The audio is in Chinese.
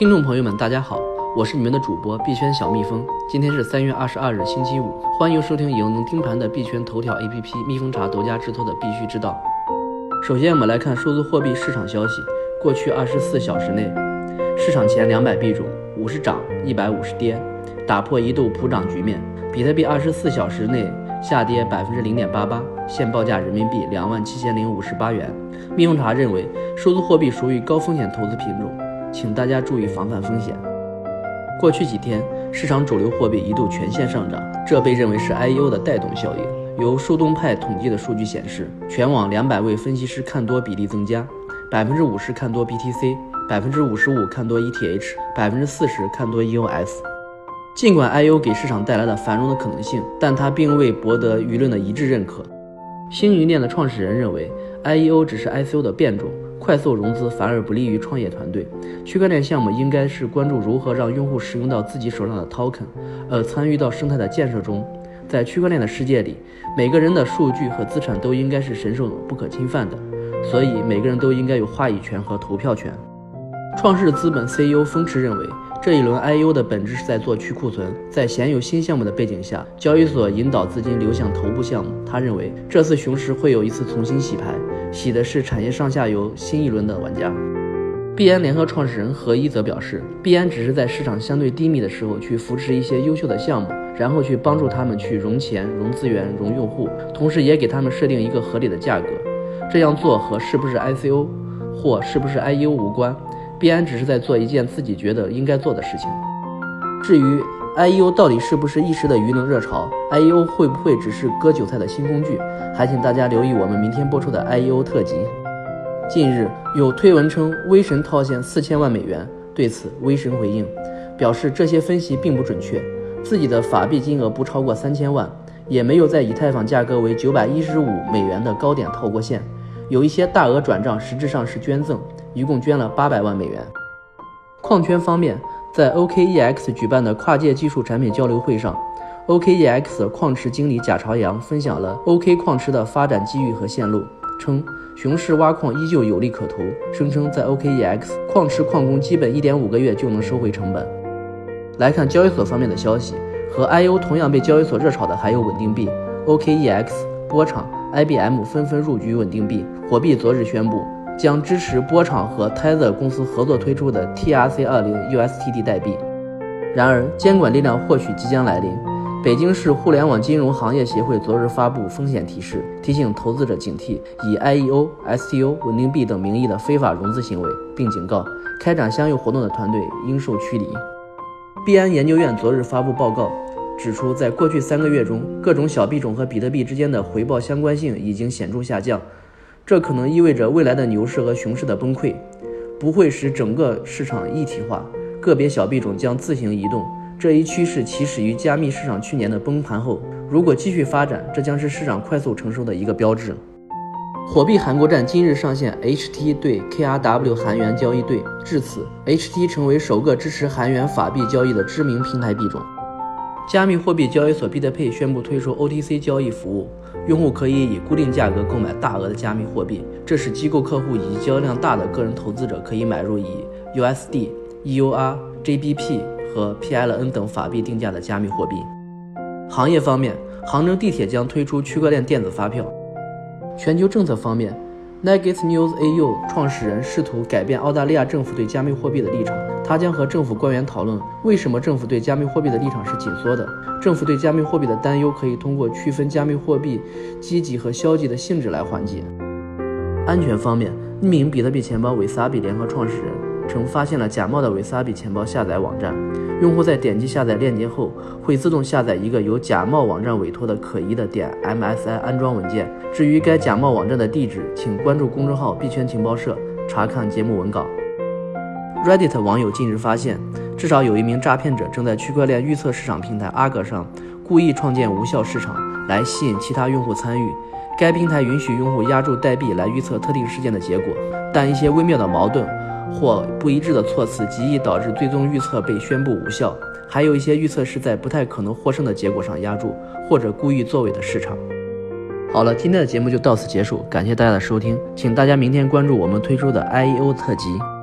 听众朋友们，大家好，我是你们的主播币圈小蜜蜂。今天是三月二十二日，星期五，欢迎收听赢能盯盘的币圈头条 APP 蜜蜂茶独家制作的必须知道。首先，我们来看数字货币市场消息。过去二十四小时内，市场前两百币种五十涨，一百五十跌，打破一度普涨局面。比特币二十四小时内下跌百分之零点八八，现报价人民币两万七千零五十八元。蜜蜂茶认为，数字货币属于高风险投资品种。请大家注意防范风险。过去几天，市场主流货币一度全线上涨，这被认为是 IEO 的带动效应。由树洞派统计的数据显示，全网两百位分析师看多比例增加，百分之五十看多 BTC，百分之五十五看多 ETH，百分之四十看多 EOS。尽管 IEO 给市场带来了繁荣的可能性，但它并未博得舆论的一致认可。星云链的创始人认为，IEO 只是 ICO 的变种。快速融资反而不利于创业团队。区块链项目应该是关注如何让用户使用到自己手上的 token，而参与到生态的建设中。在区块链的世界里，每个人的数据和资产都应该是神圣不可侵犯的，所以每个人都应该有话语权和投票权。创世资本 CEO 风驰认为，这一轮 I U 的本质是在做去库存。在鲜有新项目的背景下，交易所引导资金流向头部项目。他认为，这次熊市会有一次重新洗牌。洗的是产业上下游新一轮的玩家。币安联合创始人何一则表示，币安只是在市场相对低迷的时候去扶持一些优秀的项目，然后去帮助他们去融钱、融资源、融用户，同时也给他们设定一个合理的价格。这样做和是不是 ICO 或是不是 IEO 无关，币安只是在做一件自己觉得应该做的事情。至于，IEO 到底是不是一时的舆论热潮？IEO 会不会只是割韭菜的新工具？还请大家留意我们明天播出的 IEO 特辑。近日有推文称威神套现四千万美元，对此威神回应表示这些分析并不准确，自己的法币金额不超过三千万，也没有在以太坊价格为九百一十五美元的高点套过现。有一些大额转账实质上是捐赠，一共捐了八百万美元。矿圈方面。在 OKEX 举办的跨界技术产品交流会上，OKEX 矿池经理贾朝阳分享了 OK 矿池的发展机遇和线路，称熊市挖矿依旧有利可图，声称在 OKEX 矿池矿工基本一点五个月就能收回成本。来看交易所方面的消息，和 IO 同样被交易所热炒的还有稳定币、OKEX、波场、IBM 纷纷入局稳定币。火币昨日宣布。将支持波场和 Tether 公司合作推出的 TRC20 USDT 代币。然而，监管力量或许即将来临。北京市互联网金融行业协会昨日发布风险提示，提醒投资者警惕以 IEO、STO、稳定币等名义的非法融资行为，并警告开展相应活动的团队应受驱离。币安研究院昨日发布报告，指出在过去三个月中，各种小币种和比特币之间的回报相关性已经显著下降。这可能意味着未来的牛市和熊市的崩溃，不会使整个市场一体化，个别小币种将自行移动。这一趋势起始于加密市场去年的崩盘后，如果继续发展，这将是市场快速成熟的一个标志。火币韩国站今日上线 HT 对 KRW 韩元交易对，至此，HT 成为首个支持韩元法币交易的知名平台币种。加密货币交易所比特币宣布推出 OTC 交易服务，用户可以以固定价格购买大额的加密货币，这使机构客户以及交易量大的个人投资者可以买入以 USD、EUR、JBP 和 PLN 等法币定价的加密货币。行业方面，杭州地铁将推出区块链电子发票。全球政策方面。Nugget News AU 创始人试图改变澳大利亚政府对加密货币的立场。他将和政府官员讨论为什么政府对加密货币的立场是紧缩的。政府对加密货币的担忧可以通过区分加密货币积极和消极的性质来缓解。安全方面，匿名比特币钱包韦萨比联合创始人。曾发现了假冒的维萨比钱包下载网站，用户在点击下载链接后，会自动下载一个由假冒网站委托的可疑的点 MSI 安装文件。至于该假冒网站的地址，请关注公众号币圈情报社查看节目文稿。Reddit 网友近日发现，至少有一名诈骗者正在区块链预测市场平台阿格上故意创建无效市场，来吸引其他用户参与。该平台允许用户压注代币来预测特定事件的结果，但一些微妙的矛盾。或不一致的措辞极易导致最终预测被宣布无效。还有一些预测是在不太可能获胜的结果上压住，或者故意作伪的市场。好了，今天的节目就到此结束，感谢大家的收听，请大家明天关注我们推出的 IEO 特辑。